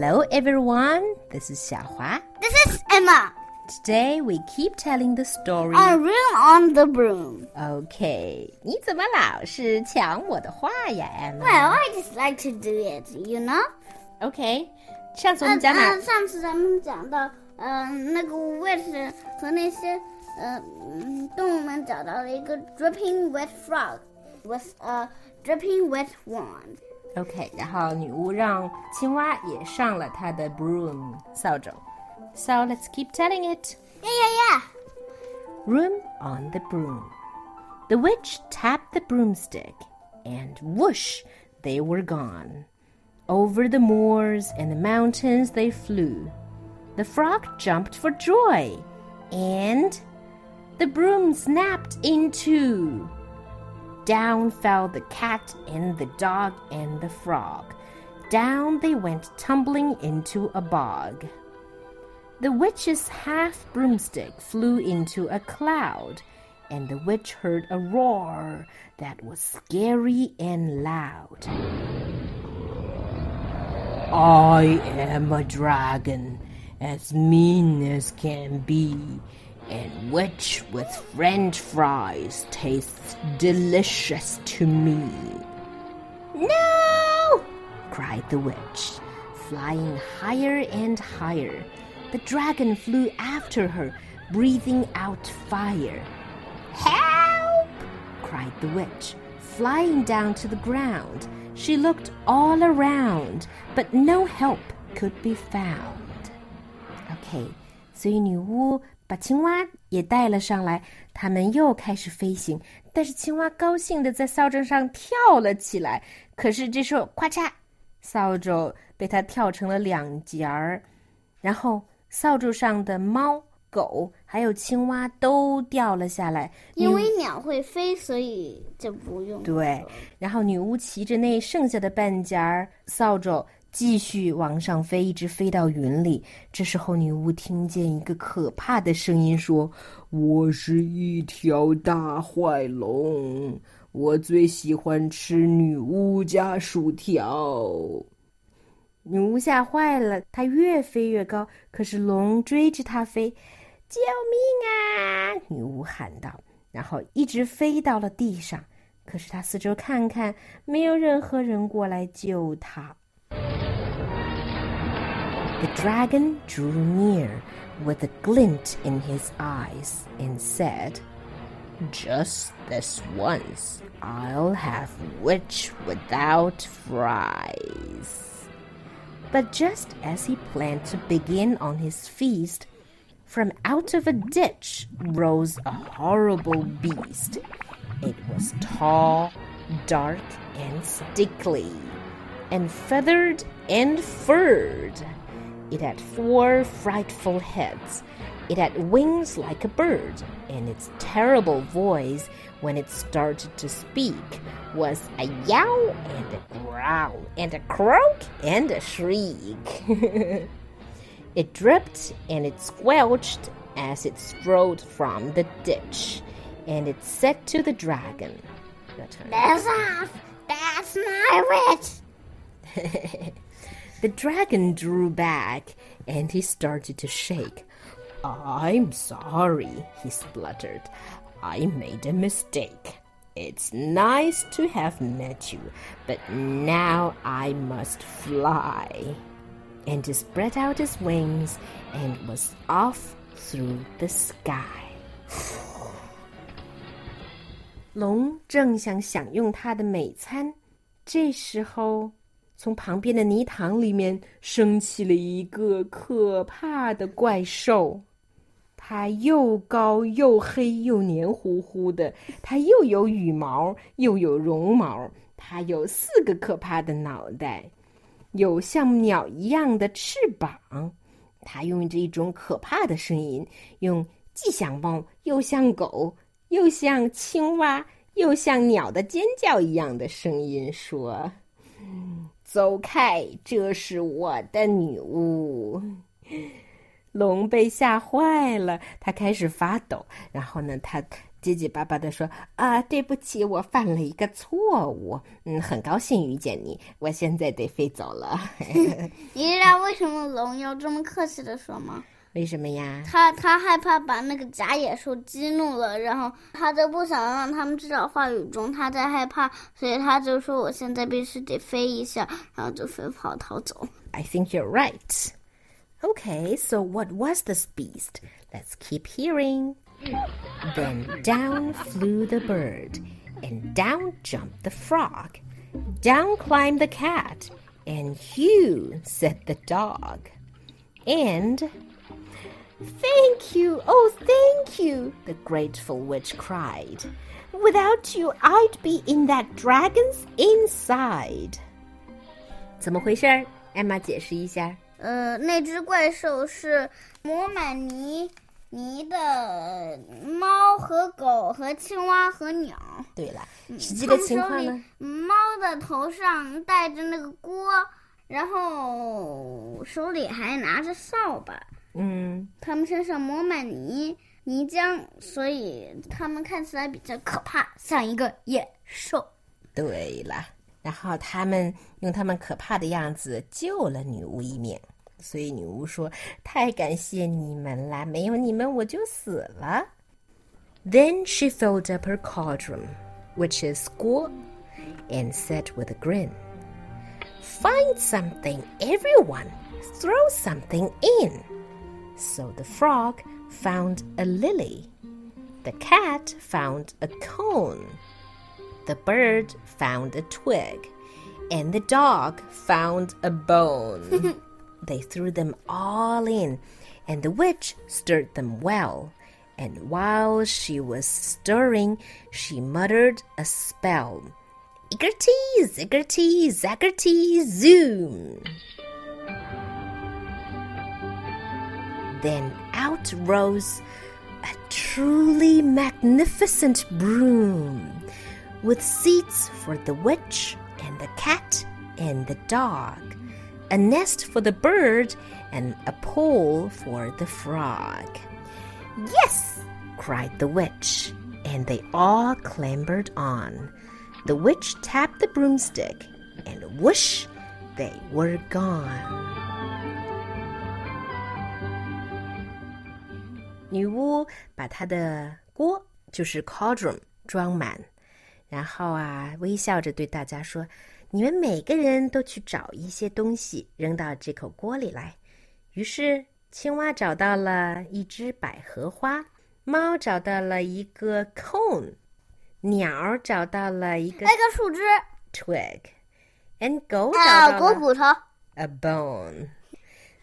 Hello, everyone. This is Xiaohua. This is Emma. Today we keep telling the story. A room on the broom. Okay，你怎么老是抢我的话呀，Emma？ Well, I just like to do it, you know. OK，上次我呃们讲哪？呃，上次咱们讲到，呃，那个 witch 和那些呃嗯动物们找到了一个 dripping wet frog with a dripping wet wand. OK，然后女巫让青蛙也上了她的 broom 扫帚。So let's keep telling it. Yeah, yeah, yeah. Room on the broom. The witch tapped the broomstick, and whoosh, they were gone. Over the moors and the mountains they flew. The frog jumped for joy, and the broom snapped in two. Down fell the cat and the dog and the frog. Down they went tumbling into a bog. The witch's half broomstick flew into a cloud, and the witch heard a roar that was scary and loud. I am a dragon, as mean as can be, and witch with french fries tastes delicious to me. No! cried the witch, flying higher and higher. The dragon flew after her, breathing out fire. Help! cried the witch, flying down to the ground. She looked all around, but no help could be found. Okay. 所以女巫把青蛙也带了上来，他们又开始飞行。但是青蛙高兴的在扫帚上跳了起来，可是这时候，咔嚓，扫帚被它跳成了两截儿，然后扫帚上的猫、狗还有青蛙都掉了下来。因为鸟会飞，所以就不用。对，然后女巫骑着那剩下的半截儿扫帚继续往上飞，一直飞到云里。这时候，女巫听见一个可怕的声音说：“我是一条大坏龙，我最喜欢吃女巫家薯条。”女巫吓坏了，她越飞越高，可是龙追着她飞，救命啊！女巫喊道，然后一直飞到了地上。可是她四周看看，没有任何人过来救她。The dragon drew near with a glint in his eyes and said, Just this once, I'll have witch without fries. But just as he planned to begin on his feast, from out of a ditch rose a horrible beast. It was tall, dark, and stickly, and feathered and furred. It had four frightful heads. It had wings like a bird, and its terrible voice, when it started to speak, was a yowl and a growl, and a croak and a shriek. it dripped and it squelched as it strode from the ditch, and it said to the dragon, Your turn. That's off. That's my witch. The dragon drew back and he started to shake. I'm sorry, he spluttered. I made a mistake. It's nice to have met you, but now I must fly. And he spread out his wings and was off through the sky. 龙正想享用它的美餐，这时候， 从旁边的泥塘里面升起了一个可怕的怪兽。它又高又黑又黏糊糊的，它又有羽毛又有绒毛，它有四个可怕的脑袋，有像鸟一样的翅膀。它用着一种可怕的声音，用既像猫又像狗又像青蛙又像鸟的尖叫一样的声音说：“走开，这是我的女巫。”龙被吓坏了，它开始发抖。然后呢，它结结巴巴的说：“啊，对不起，我犯了一个错误。嗯，很高兴遇见你，我现在得飞走了。你知道为什么龙要这么客气的说吗？为什么呀？他他害怕把那个假野兽激怒了，然后他就不想让他们知道话语中他在害怕，所以他就说我现在必须得飞一下，然后就飞跑逃走。 I think you're right. Okay, so what was this beast? Let's keep hearing. Then down flew the bird, and down jumped the frog. Down climbed the cat, and Hugh said the dog. And Thank you, oh, thank you, the grateful witch cried. Without you, I'd be in that dragon's inside. 怎么回事儿？艾玛解释一下。呃，那只怪兽是抹满泥泥的猫和狗和青蛙和鸟。对了，实际的情况他们手呢里？猫的头上戴着那个锅，然后手里还拿着扫把。 嗯，它们身上抹满泥泥浆，所以它们看起来比较可怕，像一个野兽。对了。然后他们用他们可怕的样子救了女巫一命，所以女巫说：“太感谢你们啦，没有你们我就死了。” Then she filled up her cauldron, which is guo, and said with a grin, Find something, everyone. Throw something in. So the frog found a lily. The cat found a cone. The bird found a twig. And the dog found a bone. they threw them all in, and the witch stirred them well. And while she was stirring, she muttered a spell. Iggerty, ziggerty, zaggerty, zoom. Then out rose a truly magnificent broom with seats for the witch and the cat and the dog, a nest for the bird, and a pole for the frog. Yes! cried the witch, and they all clambered on. The witch tapped the broomstick, and whoosh, they were gone. 女巫把她的锅，就是 cauldron 装满，然后啊，微笑着对大家说：“你们每个人都去找一些东西扔到这口锅里来。”于是，青蛙找到了一只百合花，猫找到了一个 cone，鸟找到了一个那个树枝 twig，and 狗找啊，到了狗骨头。a bone。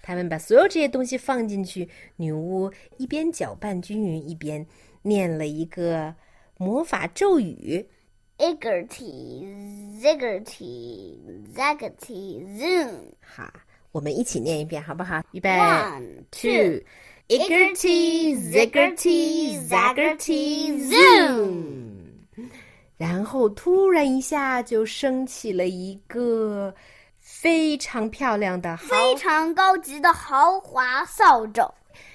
他们把所有这些东西放进去，女巫一边搅拌均匀，一边念了一个魔法咒语。Iggerty, ziggerty, zaggety, zoom. 哈，我们一起念一遍，好不好？预备 One, two, two. iggerty, ziggerty, zaggerty, zoom。然后突然一下就升起了一个非常漂亮的非常高级的豪华扫帚。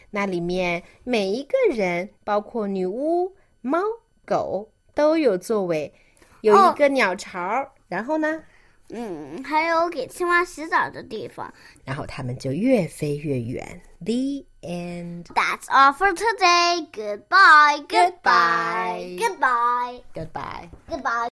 那里面每一个人，包括女巫、猫、狗，都有座位，有一个鸟巢。然后呢，嗯，还有给青蛙洗澡的地方。然后他们就越飞越远。The end. That's all for today. Goodbye. Goodbye. Goodbye. Goodbye. Goodbye.